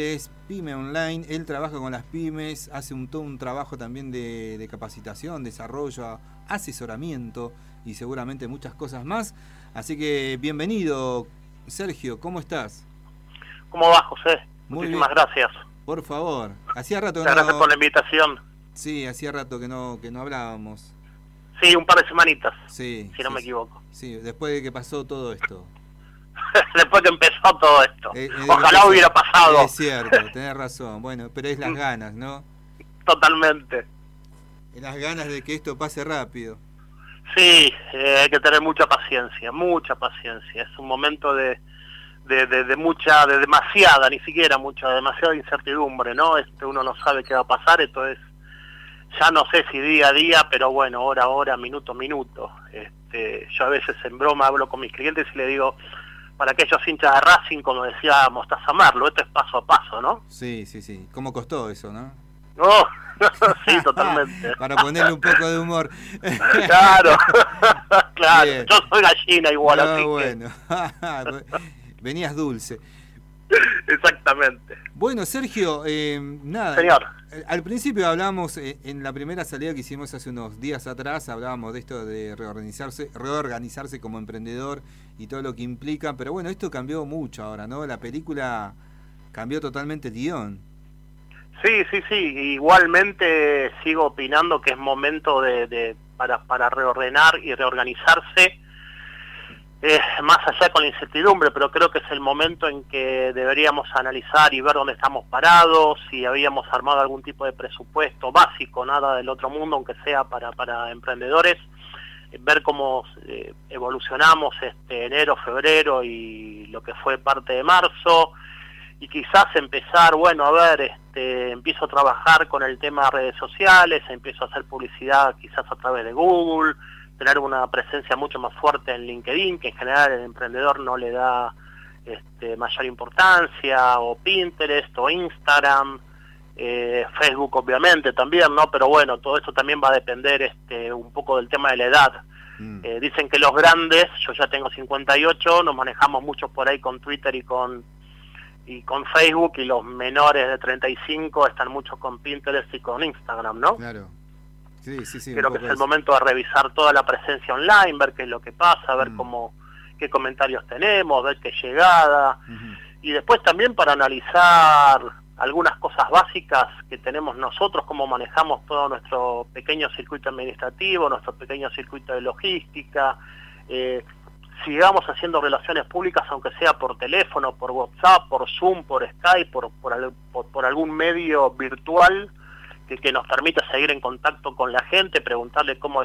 es Pyme Online, él trabaja con las pymes, hace un, todo un trabajo también de, capacitación, desarrollo, asesoramiento y seguramente muchas cosas más. Así que bienvenido, Sergio, ¿cómo estás? ¿Cómo va, José? Muchísimas gracias. Por favor, hacía rato que Gracias por la invitación. Sí, hacía rato que no, que no hablábamos. Sí, un par de semanitas, sí, si no me equivoco. Sí, después de que pasó todo esto. después que empezó todo esto. Eh, eh, Ojalá hubiera pasado. Es cierto, tenés razón. Bueno, pero es las mm. ganas, ¿no? Totalmente. Las ganas de que esto pase rápido. Sí, eh, hay que tener mucha paciencia, mucha paciencia. Es un momento de, de, de, mucha, de demasiada, ni siquiera mucha, demasiada incertidumbre, ¿no? Este, uno no sabe qué va a pasar, esto es, ya no sé si día a día, pero bueno, hora a hora, minuto a minuto. Este, yo a veces en broma hablo con mis clientes y le digo, para aquellos hinchas de Racing, como decía Mostaza Marlo, esto es paso a paso, ¿no? Sí, sí, sí. ¿Cómo costó eso, no? Oh, sí, totalmente. para ponerle un poco de humor. claro, claro. Yo soy gallina igual, ah, así bueno. Venías dulce. Exactamente. Bueno, Sergio, eh, nada. Señor. Eh, al principio hablamos, eh, en la primera salida que hicimos hace unos días atrás, hablábamos de esto de reorganizarse, reorganizarse como emprendedor y todo lo que implica, pero bueno, esto cambió mucho ahora, ¿no? La película cambió totalmente el guion. Sí, sí, sí. Igualmente sigo opinando que es momento de, para, para reordenar y reorganizarse más allá con la incertidumbre, pero creo que es el momento en que deberíamos analizar y ver dónde estamos parados, si habíamos armado algún tipo de presupuesto básico, nada del otro mundo, aunque sea para, para emprendedores, ver cómo eh, evolucionamos este enero, febrero y lo que fue parte de marzo, y quizás empezar, bueno, a ver, este, empiezo a trabajar con el tema de redes sociales, empiezo a hacer publicidad quizás a través de Google, tener una presencia mucho más fuerte en LinkedIn, que en general el emprendedor no le da este, mayor importancia, o Pinterest, o Instagram, eh, Facebook obviamente también, ¿no? Pero bueno, todo esto también va a depender este, un poco del tema de la edad. Mm. Eh, dicen que los grandes, yo ya tengo 58, nos manejamos mucho por ahí con Twitter y con y con Facebook y los menores de 35 están mucho con Pinterest y con Instagram, ¿no? Claro. Creo que es el momento de revisar toda la presencia online, ver qué es lo que pasa, ver mm. cómo qué comentarios tenemos, ver qué llegada. Y después también para analizar algunas cosas básicas que tenemos nosotros, cómo manejamos todo nuestro pequeño circuito administrativo, nuestro pequeño circuito de logística, eh, sigamos haciendo relaciones públicas, aunque sea por teléfono, por WhatsApp, por Zoom, por Skype, por, por algún medio virtual, que, nos permita seguir en contacto con la gente, preguntarle cómo,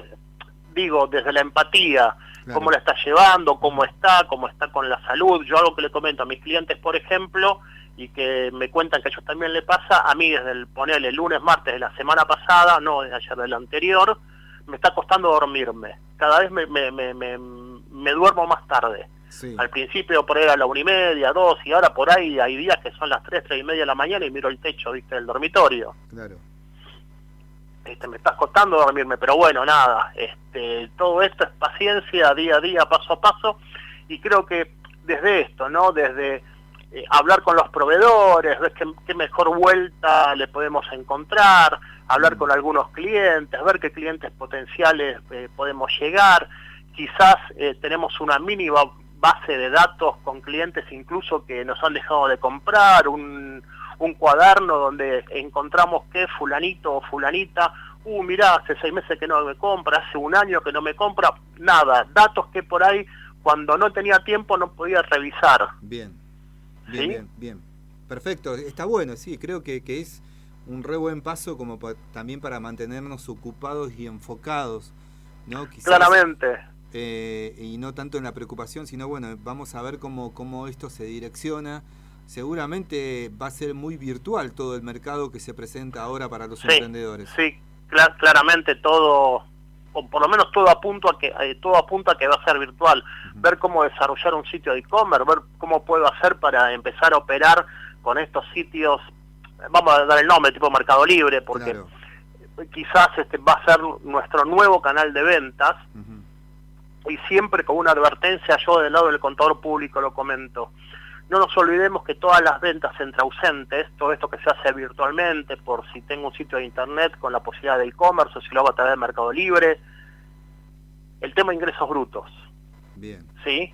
digo, desde la empatía, cómo la está llevando, cómo está, cómo está con la salud. Yo algo que le comento a mis clientes, por ejemplo, y que me cuentan que a ellos también le pasa, a mí desde el ponerle lunes, martes de la semana pasada, no desde ayer del anterior, me está costando dormirme. Cada vez me, me, me, me, duermo más tarde. Al principio por ahí era la una y media, dos, y ahora por ahí hay días que son las tres, tres y media de la mañana y miro el techo, viste, del dormitorio. Claro. Este, me está costando dormirme, pero bueno, nada, este, todo esto es paciencia día a día, paso a paso, y creo que desde esto, ¿no? Desde eh, hablar con los proveedores, ver qué, mejor vuelta le podemos encontrar, hablar con algunos clientes, ver qué clientes potenciales eh, podemos llegar, quizás eh, tenemos una mínima base de datos con clientes incluso que nos han dejado de comprar, un un cuaderno donde encontramos que fulanito o fulanita, uh, mirá, hace seis meses que no me compra, hace un año que no me compra, nada, datos que por ahí cuando no tenía tiempo no podía revisar. Bien, bien, bien, bien. Perfecto, está bueno, sí, creo que, que es un re buen paso como también para mantenernos ocupados y enfocados, ¿no? Claramente. Eh, y no tanto en la preocupación, sino bueno, vamos a ver cómo, cómo esto se direcciona seguramente va a ser muy virtual todo el mercado que se presenta ahora para los emprendedores. Sí, claramente todo, o por lo menos todo apunta a que eh, todo apunta a que va a ser virtual. Ver cómo desarrollar un sitio de e-commerce, ver cómo puedo hacer para empezar a operar con estos sitios. Vamos a dar el nombre, tipo Mercado Libre, porque quizás este va a ser nuestro nuevo canal de ventas. Y siempre con una advertencia, yo del lado del contador público lo comento no nos olvidemos que todas las ventas entre ausentes, todo esto que se hace virtualmente, por si tengo un sitio de internet con la posibilidad de e-commerce o si lo hago a través de Mercado Libre, el tema de ingresos brutos. Bien. ¿Sí?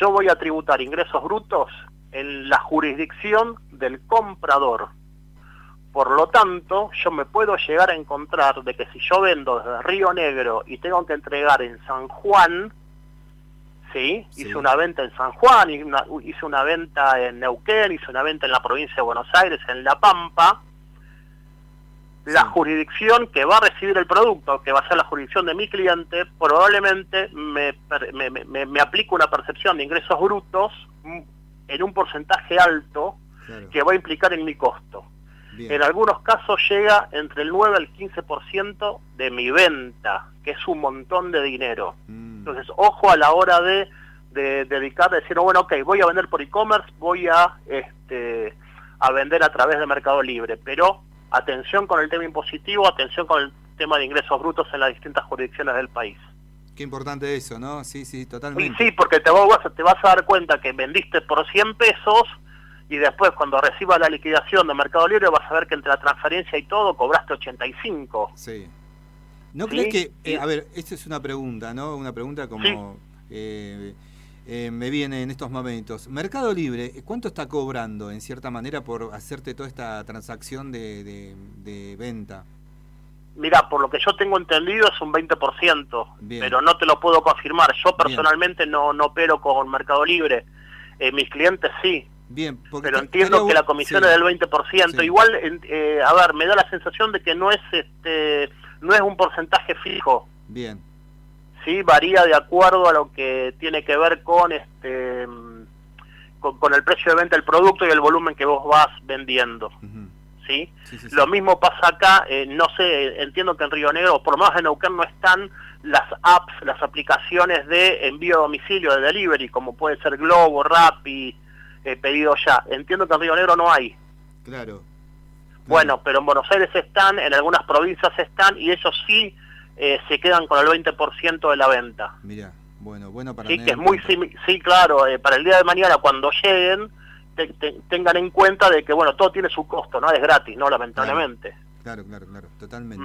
Yo voy a tributar ingresos brutos en la jurisdicción del comprador. Por lo tanto, yo me puedo llegar a encontrar de que si yo vendo desde Río Negro y tengo que entregar en San Juan, ¿sí? Hice una venta en San Juan, hice una venta en Neuquén, hice una venta en la provincia de Buenos Aires, en La Pampa. La jurisdicción que va a recibir el producto, que va a ser la jurisdicción de mi cliente, probablemente me, me, me, aplique una percepción de ingresos brutos en un porcentaje alto que va a implicar en mi costo. En algunos casos llega entre el 9 al 15% de mi venta, que es un montón de dinero. Mm. Entonces, ojo a la hora de, de dedicar, de decir, bueno, ok, voy a vender por e-commerce, voy a, este, a vender a través de Mercado Libre, pero atención con el tema impositivo, atención con el tema de ingresos brutos en las distintas jurisdicciones del país. Qué importante eso, ¿no? Sí, sí, totalmente. Sí, sí, porque te vas, te vas a dar cuenta que vendiste por 100 pesos y después cuando recibas la liquidación de Mercado Libre vas a ver que entre la transferencia y todo cobraste 85. Sí. ¿No crees que, eh, a ver, esta es una pregunta, ¿no? Una pregunta como eh, eh, me viene en estos momentos. Mercado Libre, ¿cuánto está cobrando en cierta manera por hacerte toda esta transacción de, de, venta? Mira, por lo que yo tengo entendido es un 20%, pero no te lo puedo confirmar. Yo personalmente no, no opero con Mercado Libre. mis clientes sí, Bien, pero entiendo que la comisión es del 20%. Igual, eh, a ver, me da la sensación de que no es este no es un porcentaje fijo. Bien. Sí, varía de acuerdo a lo que tiene que ver con este con, el precio de venta del producto y el volumen que vos vas vendiendo. ¿Sí? Lo mismo pasa acá, eh, no sé, entiendo que en Río Negro, por menos en Neuquén no están las apps, las aplicaciones de envío a domicilio, de delivery, como puede ser Globo, Rappi, eh, pedido ya. Entiendo que en Río Negro no hay. Claro. Bueno, pero en Buenos Aires están, en algunas provincias están, y ellos sí eh, se quedan con el 20% de la venta. Mira, bueno, bueno para Sí, que es muy, sí, claro, eh, para el día de mañana cuando lleguen, tengan en cuenta de que, bueno, todo tiene su costo, no es gratis, ¿no? Lamentablemente. Claro, claro, claro, totalmente.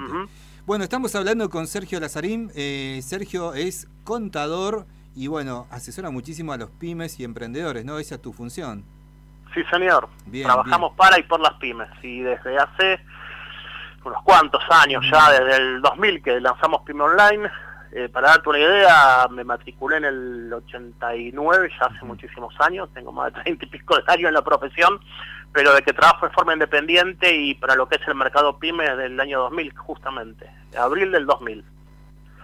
Bueno, estamos hablando con Sergio Lazarín. Sergio es contador y bueno, asesora muchísimo a los pymes y emprendedores, ¿no? Esa es tu función. Sí, señor. Trabajamos para y por las pymes. Y desde hace unos cuantos años ya, desde el 2000 que lanzamos Pyme Online, eh, para darte una idea, me matriculé en el 89, ya hace muchísimos años, tengo más de 30 y pico de años en la profesión, pero de que trabajo de forma independiente y para lo que es el mercado pyme del año 2000, justamente, abril del 2000.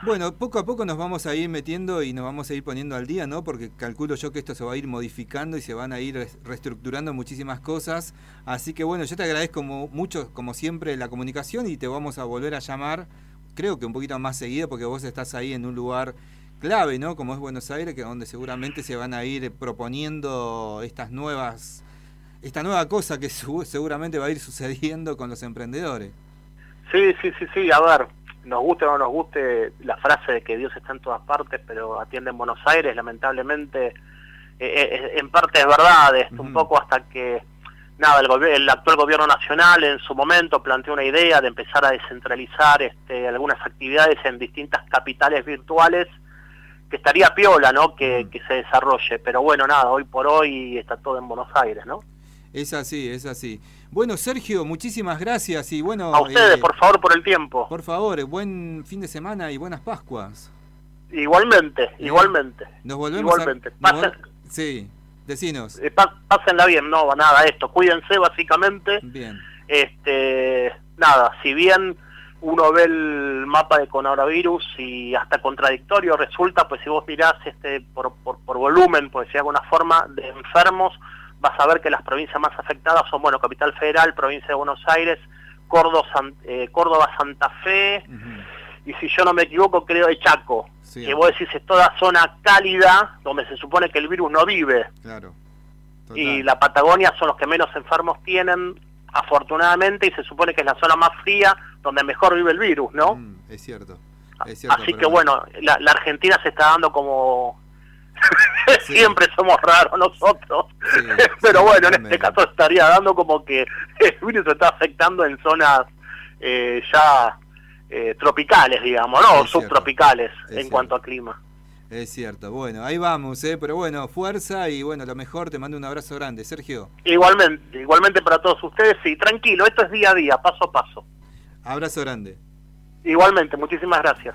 Bueno, poco a poco nos vamos a ir metiendo y nos vamos a ir poniendo al día, ¿no? Porque calculo yo que esto se va a ir modificando y se van a ir reestructurando muchísimas cosas. Así que bueno, yo te agradezco mucho, como siempre, la comunicación y te vamos a volver a llamar, creo que un poquito más seguido, porque vos estás ahí en un lugar clave, ¿no? Como es Buenos Aires, que donde seguramente se van a ir proponiendo estas nuevas, esta nueva cosa que seguramente va a ir sucediendo con los emprendedores. Sí, sí, sí, sí, a ver nos guste o no nos guste la frase de que Dios está en todas partes, pero atiende en Buenos Aires, lamentablemente, eh, eh, en parte es verdad, es un poco hasta que, nada, el, el, actual gobierno nacional en su momento planteó una idea de empezar a descentralizar este, algunas actividades en distintas capitales virtuales, que estaría piola, ¿no?, que, que se desarrolle, pero bueno, nada, hoy por hoy está todo en Buenos Aires, ¿no? Es así, es así. Bueno, Sergio, muchísimas gracias y bueno... A ustedes, eh, por favor, por el tiempo. Por favor, buen fin de semana y buenas Pascuas. Igualmente, eh, igualmente. Nos volvemos igualmente. Sí, decinos. Eh, pásenla bien, no, nada, esto, cuídense básicamente. Bien. Este, nada, si bien uno ve el mapa de coronavirus y hasta contradictorio resulta, pues si vos mirás este, por, por, por volumen, pues si alguna forma, de enfermos, vas a ver que las provincias más afectadas son, bueno, Capital Federal, Provincia de Buenos Aires, Córdoba, eh, Córdoba Santa Fe, y si yo no me equivoco, creo de Chaco, que vos decís es toda zona cálida, donde se supone que el virus no vive. Claro. Y la Patagonia son los que menos enfermos tienen, afortunadamente, y se supone que es la zona más fría, donde mejor vive el virus, ¿no? es, cierto, Así que bueno, la, la Argentina se está dando como Siempre somos raros nosotros. Pero bueno, en este caso estaría dando como que el virus está afectando en zonas eh, ya eh, tropicales, digamos, ¿no? subtropicales en cuanto a clima. Es cierto, bueno, ahí vamos, ¿eh? pero bueno, fuerza y bueno, lo mejor, te mando un abrazo grande, Sergio. Igualmente, igualmente para todos ustedes, y tranquilo, esto es día a día, paso a paso. Abrazo grande. Igualmente, muchísimas gracias.